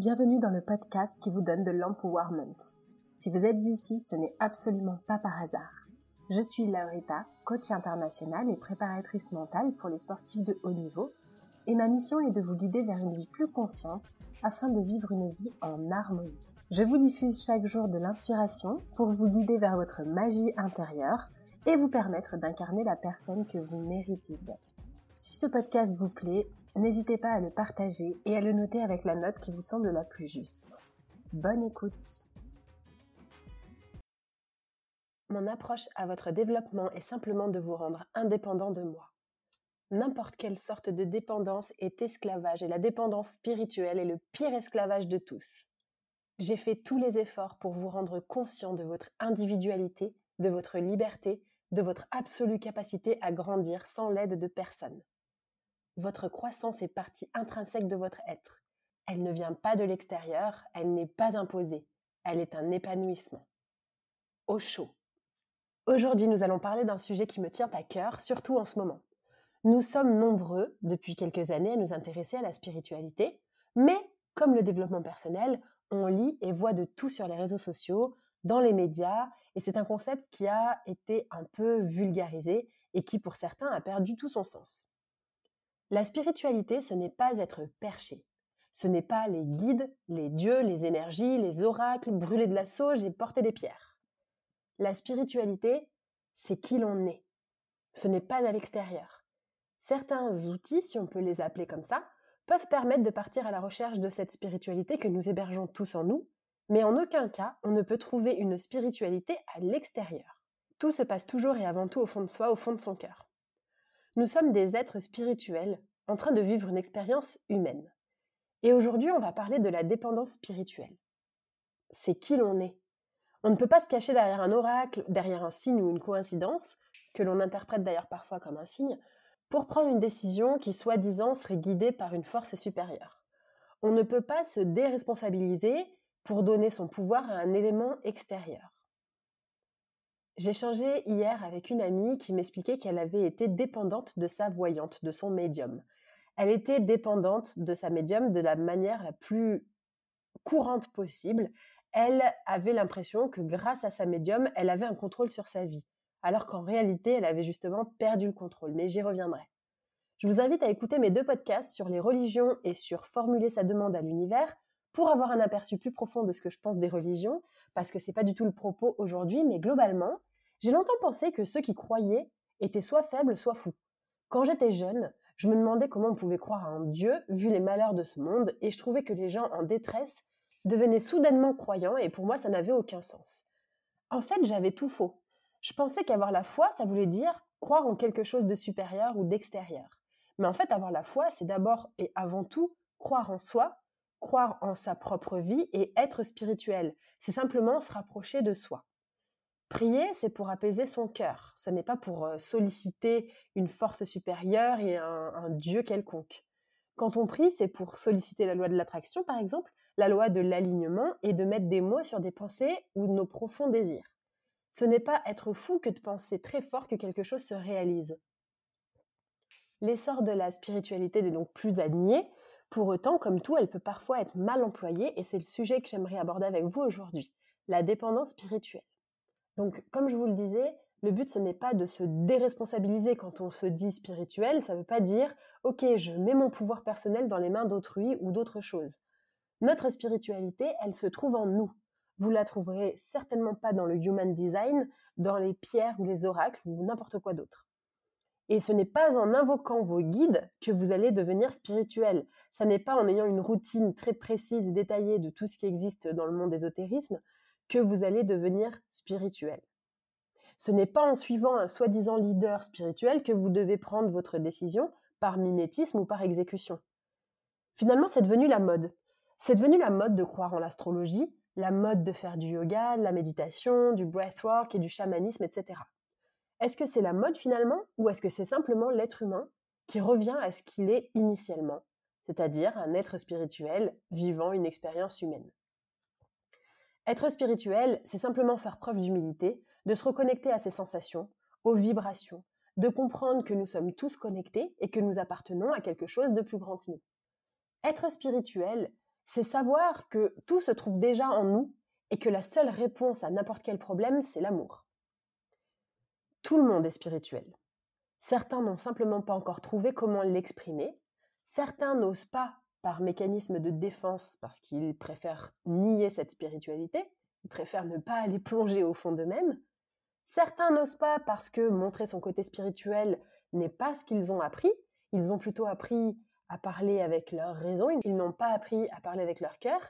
Bienvenue dans le podcast qui vous donne de l'empowerment. Si vous êtes ici, ce n'est absolument pas par hasard. Je suis Laurita, coach internationale et préparatrice mentale pour les sportifs de haut niveau, et ma mission est de vous guider vers une vie plus consciente afin de vivre une vie en harmonie. Je vous diffuse chaque jour de l'inspiration pour vous guider vers votre magie intérieure et vous permettre d'incarner la personne que vous méritez d'être. Si ce podcast vous plaît, n'hésitez pas à le partager et à le noter avec la note qui vous semble la plus juste. Bonne écoute Mon approche à votre développement est simplement de vous rendre indépendant de moi. N'importe quelle sorte de dépendance est esclavage et la dépendance spirituelle est le pire esclavage de tous. J'ai fait tous les efforts pour vous rendre conscient de votre individualité, de votre liberté, de votre absolue capacité à grandir sans l'aide de personne. Votre croissance est partie intrinsèque de votre être. Elle ne vient pas de l'extérieur, elle n'est pas imposée, elle est un épanouissement. Au chaud. Aujourd'hui, nous allons parler d'un sujet qui me tient à cœur, surtout en ce moment. Nous sommes nombreux, depuis quelques années, à nous intéresser à la spiritualité, mais comme le développement personnel, on lit et voit de tout sur les réseaux sociaux, dans les médias, et c'est un concept qui a été un peu vulgarisé et qui, pour certains, a perdu tout son sens. La spiritualité, ce n'est pas être perché. Ce n'est pas les guides, les dieux, les énergies, les oracles, brûler de la sauge et porter des pierres. La spiritualité, c'est qui l'on est. Ce n'est pas à l'extérieur. Certains outils, si on peut les appeler comme ça, peuvent permettre de partir à la recherche de cette spiritualité que nous hébergeons tous en nous, mais en aucun cas on ne peut trouver une spiritualité à l'extérieur. Tout se passe toujours et avant tout au fond de soi, au fond de son cœur. Nous sommes des êtres spirituels en train de vivre une expérience humaine. Et aujourd'hui, on va parler de la dépendance spirituelle. C'est qui l'on est. On ne peut pas se cacher derrière un oracle, derrière un signe ou une coïncidence, que l'on interprète d'ailleurs parfois comme un signe, pour prendre une décision qui soi-disant serait guidée par une force supérieure. On ne peut pas se déresponsabiliser pour donner son pouvoir à un élément extérieur. J'ai changé hier avec une amie qui m'expliquait qu'elle avait été dépendante de sa voyante, de son médium. Elle était dépendante de sa médium de la manière la plus courante possible. Elle avait l'impression que grâce à sa médium, elle avait un contrôle sur sa vie, alors qu'en réalité, elle avait justement perdu le contrôle. Mais j'y reviendrai. Je vous invite à écouter mes deux podcasts sur les religions et sur formuler sa demande à l'univers pour avoir un aperçu plus profond de ce que je pense des religions, parce que c'est pas du tout le propos aujourd'hui, mais globalement, j'ai longtemps pensé que ceux qui croyaient étaient soit faibles, soit fous. Quand j'étais jeune, je me demandais comment on pouvait croire à un Dieu vu les malheurs de ce monde, et je trouvais que les gens en détresse devenaient soudainement croyants, et pour moi ça n'avait aucun sens. En fait, j'avais tout faux. Je pensais qu'avoir la foi, ça voulait dire croire en quelque chose de supérieur ou d'extérieur. Mais en fait, avoir la foi, c'est d'abord et avant tout croire en soi, croire en sa propre vie et être spirituel. C'est simplement se rapprocher de soi. Prier, c'est pour apaiser son cœur. Ce n'est pas pour euh, solliciter une force supérieure et un, un Dieu quelconque. Quand on prie, c'est pour solliciter la loi de l'attraction, par exemple, la loi de l'alignement et de mettre des mots sur des pensées ou nos profonds désirs. Ce n'est pas être fou que de penser très fort que quelque chose se réalise. L'essor de la spiritualité n'est donc plus à nier. Pour autant, comme tout, elle peut parfois être mal employée et c'est le sujet que j'aimerais aborder avec vous aujourd'hui, la dépendance spirituelle. Donc, comme je vous le disais, Le but, ce n'est pas de se déresponsabiliser quand on se dit spirituel, ça ne veut pas dire ok, je mets mon pouvoir personnel dans les mains d'autrui ou d'autres choses. Notre spiritualité, elle se trouve en nous. Vous la trouverez certainement pas dans le human design, dans les pierres ou les oracles ou n'importe quoi d'autre. Et ce n'est pas en invoquant vos guides que vous allez devenir spirituel. Ça n'est pas en ayant une routine très précise et détaillée de tout ce qui existe dans le monde ésotérisme que vous allez devenir spirituel. Ce n'est pas en suivant un soi-disant leader spirituel que vous devez prendre votre décision par mimétisme ou par exécution. Finalement, c'est devenu la mode. C'est devenu la mode de croire en l'astrologie, la mode de faire du yoga, de la méditation, du breathwork et du chamanisme, etc. Est-ce que c'est la mode finalement ou est-ce que c'est simplement l'être humain qui revient à ce qu'il est initialement, c'est-à-dire un être spirituel vivant une expérience humaine? Être spirituel, c'est simplement faire preuve d'humilité, de se reconnecter à ses sensations, aux vibrations, de comprendre que nous sommes tous connectés et que nous appartenons à quelque chose de plus grand que nous. Être spirituel, c'est savoir que tout se trouve déjà en nous et que la seule réponse à n'importe quel problème, c'est l'amour. Tout le monde est spirituel. Certains n'ont simplement pas encore trouvé comment l'exprimer. Certains n'osent pas par mécanisme de défense parce qu'ils préfèrent nier cette spiritualité. Ils préfèrent ne pas aller plonger au fond d'eux-mêmes. Certains n'osent pas parce que montrer son côté spirituel n'est pas ce qu'ils ont appris. Ils ont plutôt appris à parler avec leur raison, ils n'ont pas appris à parler avec leur cœur.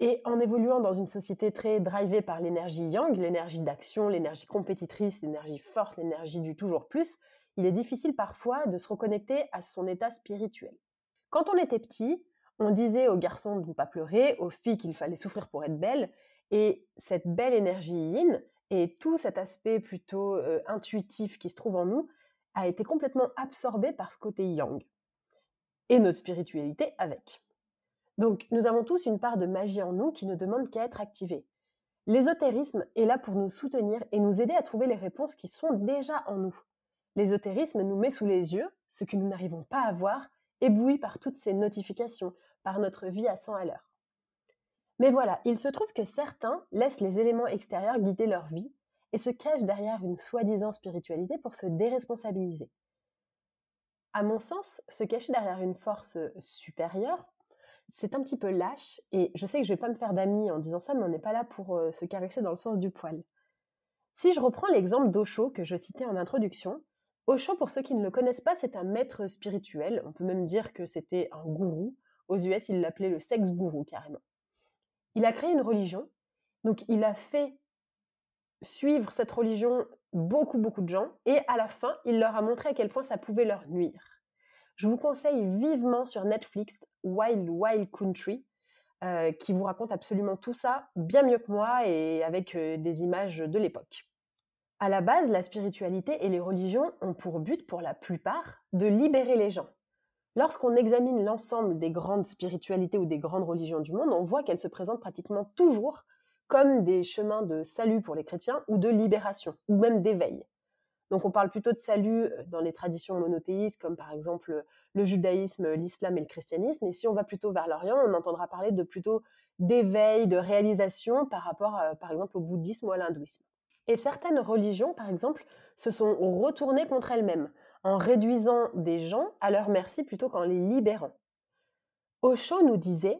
Et en évoluant dans une société très drivée par l'énergie yang, l'énergie d'action, l'énergie compétitrice, l'énergie forte, l'énergie du toujours plus, il est difficile parfois de se reconnecter à son état spirituel. Quand on était petit, on disait aux garçons de ne pas pleurer, aux filles qu'il fallait souffrir pour être belle, et cette belle énergie yin et tout cet aspect plutôt euh, intuitif qui se trouve en nous a été complètement absorbé par ce côté yang et notre spiritualité avec. Donc, nous avons tous une part de magie en nous qui ne demande qu'à être activée. L'ésotérisme est là pour nous soutenir et nous aider à trouver les réponses qui sont déjà en nous. L'ésotérisme nous met sous les yeux ce que nous n'arrivons pas à voir, éblouis par toutes ces notifications, par notre vie à 100 à l'heure. Mais voilà, il se trouve que certains laissent les éléments extérieurs guider leur vie et se cachent derrière une soi-disant spiritualité pour se déresponsabiliser à mon sens, se cacher derrière une force supérieure, c'est un petit peu lâche. Et je sais que je vais pas me faire d'amis en disant ça, mais on n'est pas là pour se caresser dans le sens du poil. Si je reprends l'exemple d'Osho que je citais en introduction, Osho, pour ceux qui ne le connaissent pas, c'est un maître spirituel. On peut même dire que c'était un gourou. Aux US, il l'appelait le sex gourou carrément. Il a créé une religion. Donc, il a fait suivre cette religion beaucoup, beaucoup de gens, et à la fin, il leur a montré à quel point ça pouvait leur nuire. Je vous conseille vivement sur Netflix Wild Wild Country, euh, qui vous raconte absolument tout ça bien mieux que moi et avec euh, des images de l'époque. À la base, la spiritualité et les religions ont pour but, pour la plupart, de libérer les gens. Lorsqu'on examine l'ensemble des grandes spiritualités ou des grandes religions du monde, on voit qu'elles se présentent pratiquement toujours comme des chemins de salut pour les chrétiens ou de libération, ou même d'éveil. Donc on parle plutôt de salut euh, dans les traditions monothéistes, comme par exemple le judaïsme, l'islam et le christianisme. Et si on va plutôt vers l'Orient, on entendra parler de plutôt d'éveil, de réalisation par rapport, par exemple, au bouddhisme ou à l'hindouisme. Et certaines religions, par exemple, se sont retournées contre elles-mêmes, en réduisant des gens à leur merci plutôt qu'en les libérant. Osho nous disait,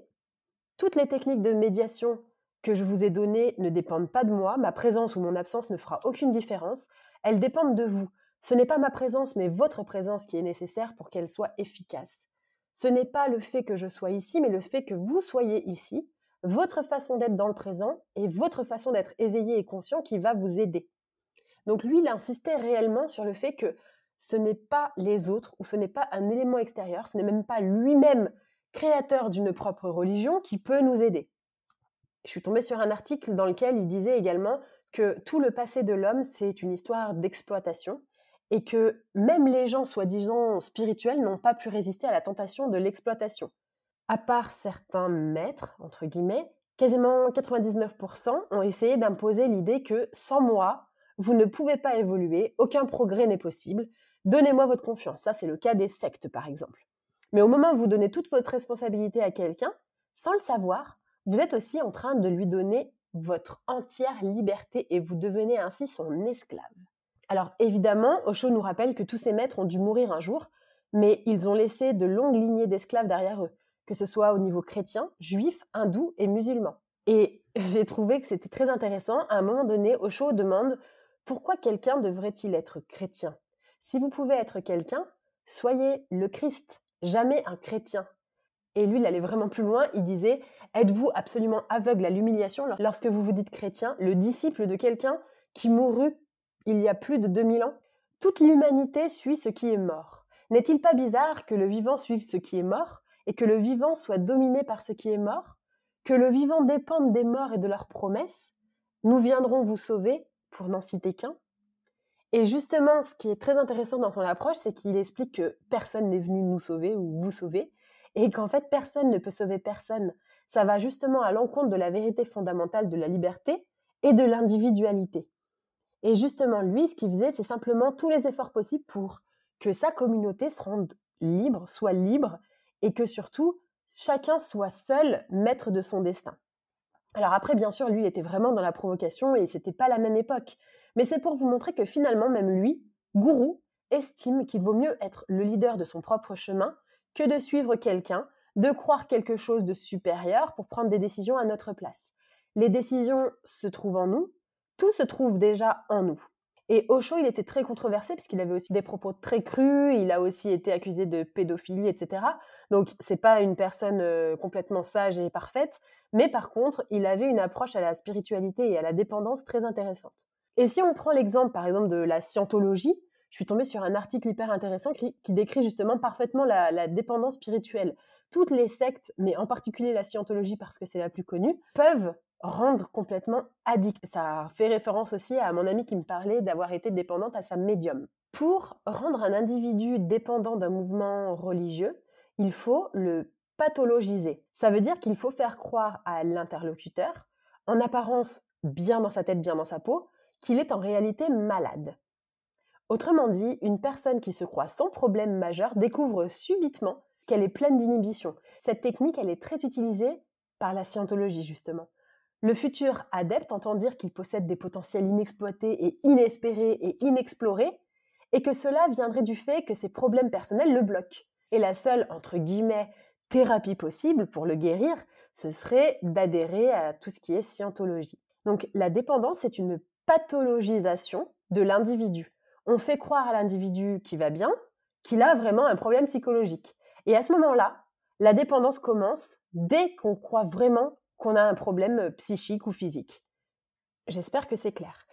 toutes les techniques de médiation que je vous ai données ne dépendent pas de moi, ma présence ou mon absence ne fera aucune différence, elles dépendent de vous. Ce n'est pas ma présence, mais votre présence qui est nécessaire pour qu'elle soit efficace. Ce n'est pas le fait que je sois ici, mais le fait que vous soyez ici, votre façon d'être dans le présent et votre façon d'être éveillé et conscient qui va vous aider. Donc lui, il insistait réellement sur le fait que ce n'est pas les autres ou ce n'est pas un élément extérieur, ce n'est même pas lui-même créateur d'une propre religion qui peut nous aider je suis tombée sur un article dans lequel il disait également que tout le passé de l'homme, c'est une histoire d'exploitation et que même les gens soi-disant spirituels n'ont pas pu résister à la tentation de l'exploitation. À part certains maîtres, entre guillemets, quasiment 99% ont essayé d'imposer l'idée que sans moi, vous ne pouvez pas évoluer, aucun progrès n'est possible, donnez-moi votre confiance. Ça, c'est le cas des sectes, par exemple. Mais au moment où vous donnez toute votre responsabilité à quelqu'un, sans le savoir, vous êtes aussi en train de lui donner votre entière liberté et vous devenez ainsi son esclave. Alors évidemment, Osho nous rappelle que tous ces maîtres ont dû mourir un jour, mais ils ont laissé de longues lignées d'esclaves derrière eux, que ce soit au niveau chrétien, juif, hindou et musulman. Et j'ai trouvé que c'était très intéressant. À un moment donné, Osho demande pourquoi quelqu'un devrait-il être chrétien? Si vous pouvez être quelqu'un, soyez le Christ, jamais un chrétien. Et lui, il allait vraiment plus loin. Il disait Êtes-vous absolument aveugle à l'humiliation lorsque vous vous dites chrétien, le disciple de quelqu'un qui mourut il y a plus de 2000 ans? Toute l'humanité suit ce qui est mort. N'est-il pas bizarre que le vivant suive ce qui est mort? Et que le vivant soit dominé par ce qui est mort Que le vivant dépende des morts et de leurs promesses Nous viendrons vous sauver, pour n'en citer qu'un et justement, ce qui est très intéressant dans son approche, c'est qu'il explique que personne n'est venu nous sauver ou vous sauver, et qu'en fait personne ne peut sauver personne. Ça va justement à l'encontre de la vérité fondamentale de la liberté et de l'individualité. Et justement, lui, ce qu'il faisait, c'est simplement tous les efforts possibles pour que sa communauté se rende libre, soit libre, et que surtout, chacun soit seul maître de son destin. Alors après, bien sûr, lui, il était vraiment dans la provocation et c'était pas la même époque. Mais c'est pour vous montrer que finalement, même lui, gourou, estime qu'il vaut mieux être le leader de son propre chemin que de suivre quelqu'un, de croire quelque chose de supérieur pour prendre des décisions à notre place. Les décisions se trouvent en nous, tout se trouve déjà en nous. Et Osho, il était très controversé parce qu'il avait aussi des propos très crus, il a aussi été accusé de pédophilie, etc. Donc c'est pas une personne euh, complètement sage et parfaite, mais par contre, il avait une approche à la spiritualité et à la dépendance très intéressante. Et si on prend l'exemple, par exemple, de la scientologie, je suis tombée sur un article hyper intéressant qui, décrit justement parfaitement la, dépendance spirituelle. Toutes les sectes, mais en particulier la scientologie parce que c'est la plus connue, peuvent rendre complètement addict. Ça fait référence aussi à mon amie qui me parlait d'avoir été dépendante à sa médium. Pour rendre un individu dépendant d'un mouvement religieux, il faut le pathologiser. Ça veut dire qu'il faut faire croire à l'interlocuteur, en apparence bien dans sa tête, bien dans sa peau, qu'il est en réalité malade. Autrement dit, une personne qui se croit sans problème majeur découvre subitement qu'elle est pleine d'inhibition. Cette technique, elle est très utilisée par la scientologie, justement. Le futur adepte entend dire qu'il possède des potentiels inexploités et inespérés et inexplorés, et que cela viendrait du fait que ses problèmes personnels le bloquent. Et la seule, entre guillemets, thérapie possible pour le guérir, ce serait d'adhérer à tout ce qui est scientologie. Donc la dépendance est une pathologisation de l'individu on fait croire à l'individu qui va bien qu'il a vraiment un problème psychologique. Et à ce moment-là, la dépendance commence dès qu'on croit vraiment qu'on a un problème psychique ou physique. J'espère que c'est clair.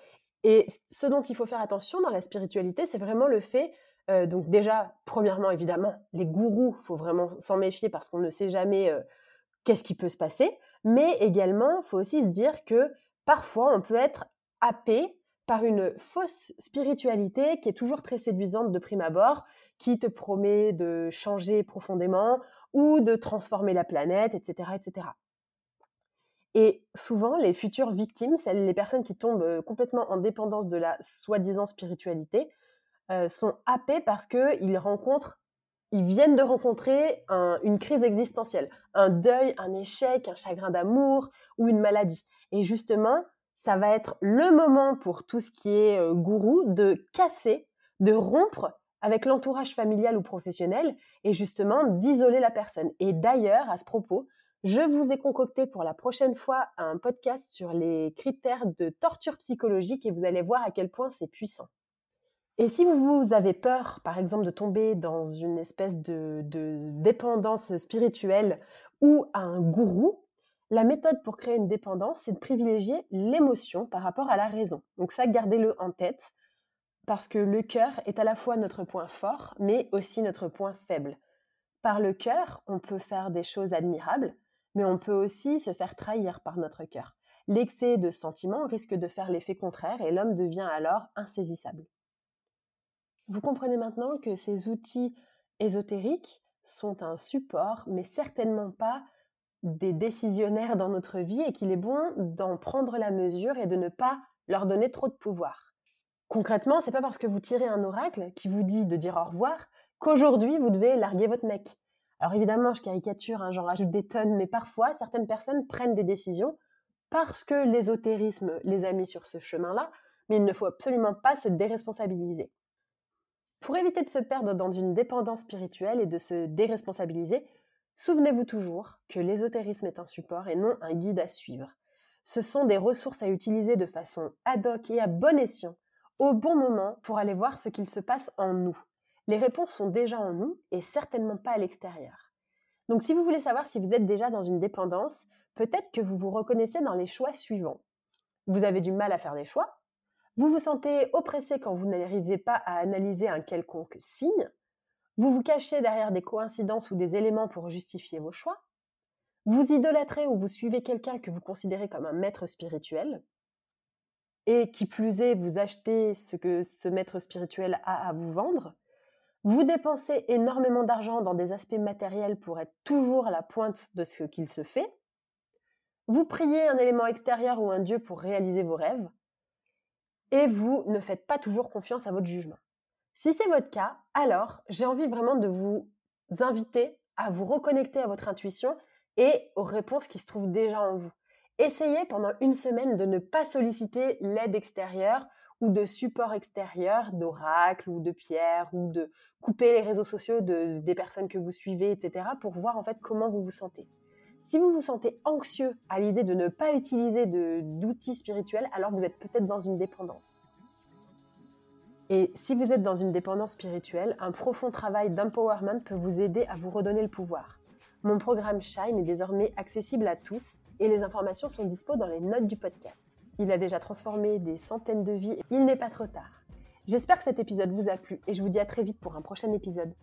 Et ce dont il faut faire attention dans la spiritualité, c'est vraiment le fait, donc déjà, premièrement, évidemment, les gourous, il faut vraiment s'en méfier parce qu'on ne sait jamais qu'est-ce qui peut se passer, mais également, il faut aussi se dire que parfois, on peut être happé par une fausse spiritualité qui est toujours très séduisante de prime abord, qui te promet de changer profondément ou de transformer la planète, etc. etc. Et souvent, les futures victimes, celles, les personnes qui tombent complètement en dépendance de la soi-disant spiritualité, sont happées parce qu'ils rencontrent, ils viennent de rencontrer une crise existentielle, un deuil, un échec, un chagrin d'amour ou une maladie. Et justement, ça va être le moment pour tout ce qui est gourou de casser, de rompre avec l'entourage familial ou professionnel et justement d'isoler la personne. Et d'ailleurs, à ce propos, je vous ai concocté pour la prochaine fois un podcast sur les critères de torture psychologique et vous allez voir à quel point c'est puissant. Et si vous avez peur, par exemple, de tomber dans une espèce de, dépendance spirituelle ou un gourou, la méthode pour créer une dépendance, c'est de privilégier l'émotion par rapport à la raison. Donc ça, gardez-le en tête, parce que le cœur est à la fois notre point fort, mais aussi notre point faible. Par le cœur, on peut faire des choses admirables, mais on peut aussi se faire trahir par notre cœur. L'excès de sentiments risque de faire l'effet contraire et l'homme devient alors insaisissable. Vous comprenez maintenant que ces outils ésotériques sont un support, mais certainement pas des décisionnaires dans notre vie et qu'il est bon d'en prendre la mesure et de ne pas leur donner trop de pouvoir. Concrètement, c'est pas parce que vous tirez un oracle qui vous dit de dire au revoir qu'aujourd'hui vous devez larguer votre mec. Alors évidemment, je caricature, hein, j'en rajoute des tonnes, mais parfois certaines personnes prennent des décisions parce que l'ésotérisme les a mis sur ce chemin-là, mais il ne faut absolument pas se déresponsabiliser. Pour éviter de se perdre dans une dépendance spirituelle et de se déresponsabiliser, souvenez-vous toujours que l'ésotérisme est un support et non un guide à suivre. Ce sont des ressources à utiliser de façon ad hoc et à bon escient, au bon moment pour aller voir ce qu'il se passe en nous. Les réponses sont déjà en nous et certainement pas à l'extérieur. Donc si vous voulez savoir si vous êtes déjà dans une dépendance, peut-être que vous vous reconnaissez dans les choix suivants. Vous avez du mal à faire des choix, vous vous sentez oppressé quand vous n'arrivez pas à analyser un quelconque signe. Vous vous cachez derrière des coïncidences ou des éléments pour justifier vos choix. Vous idolâtrez ou vous suivez quelqu'un que vous considérez comme un maître spirituel. Et qui plus est, vous achetez ce que ce maître spirituel a à vous vendre. Vous dépensez énormément d'argent dans des aspects matériels pour être toujours à la pointe de ce qu'il se fait. Vous priez un élément extérieur ou un dieu pour réaliser vos rêves et vous ne faites pas toujours confiance à votre jugement. Si c'est votre cas, alors j'ai envie vraiment de vous inviter à vous reconnecter à votre intuition et aux réponses qui se trouvent déjà en vous. Essayez pendant une semaine de ne pas solliciter l'aide extérieure ou de support extérieur, d'oracle ou de pierre ou de couper les réseaux sociaux de, des personnes que vous suivez, etc. pour voir en fait comment vous vous sentez. Si vous vous sentez anxieux à l'idée de ne pas utiliser d'outils spirituels, alors vous êtes peut-être dans une dépendance. Et si vous êtes dans une dépendance spirituelle, un profond travail d'empowerment peut vous aider à vous redonner le pouvoir. Mon programme Shine est désormais accessible à tous et les informations sont dispo dans les notes du podcast. Il a déjà transformé des centaines de vies, il n'est pas trop tard. J'espère que cet épisode vous a plu et je vous dis à très vite pour un prochain épisode.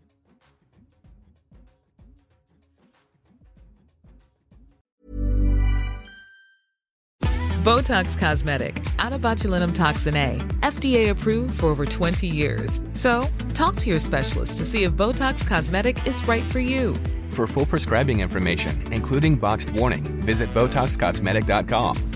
Botox Cosmetic, out of botulinum toxin A, FDA approved for over 20 years. So, talk to your specialist to see if Botox Cosmetic is right for you. For full prescribing information, including boxed warning, visit BotoxCosmetic.com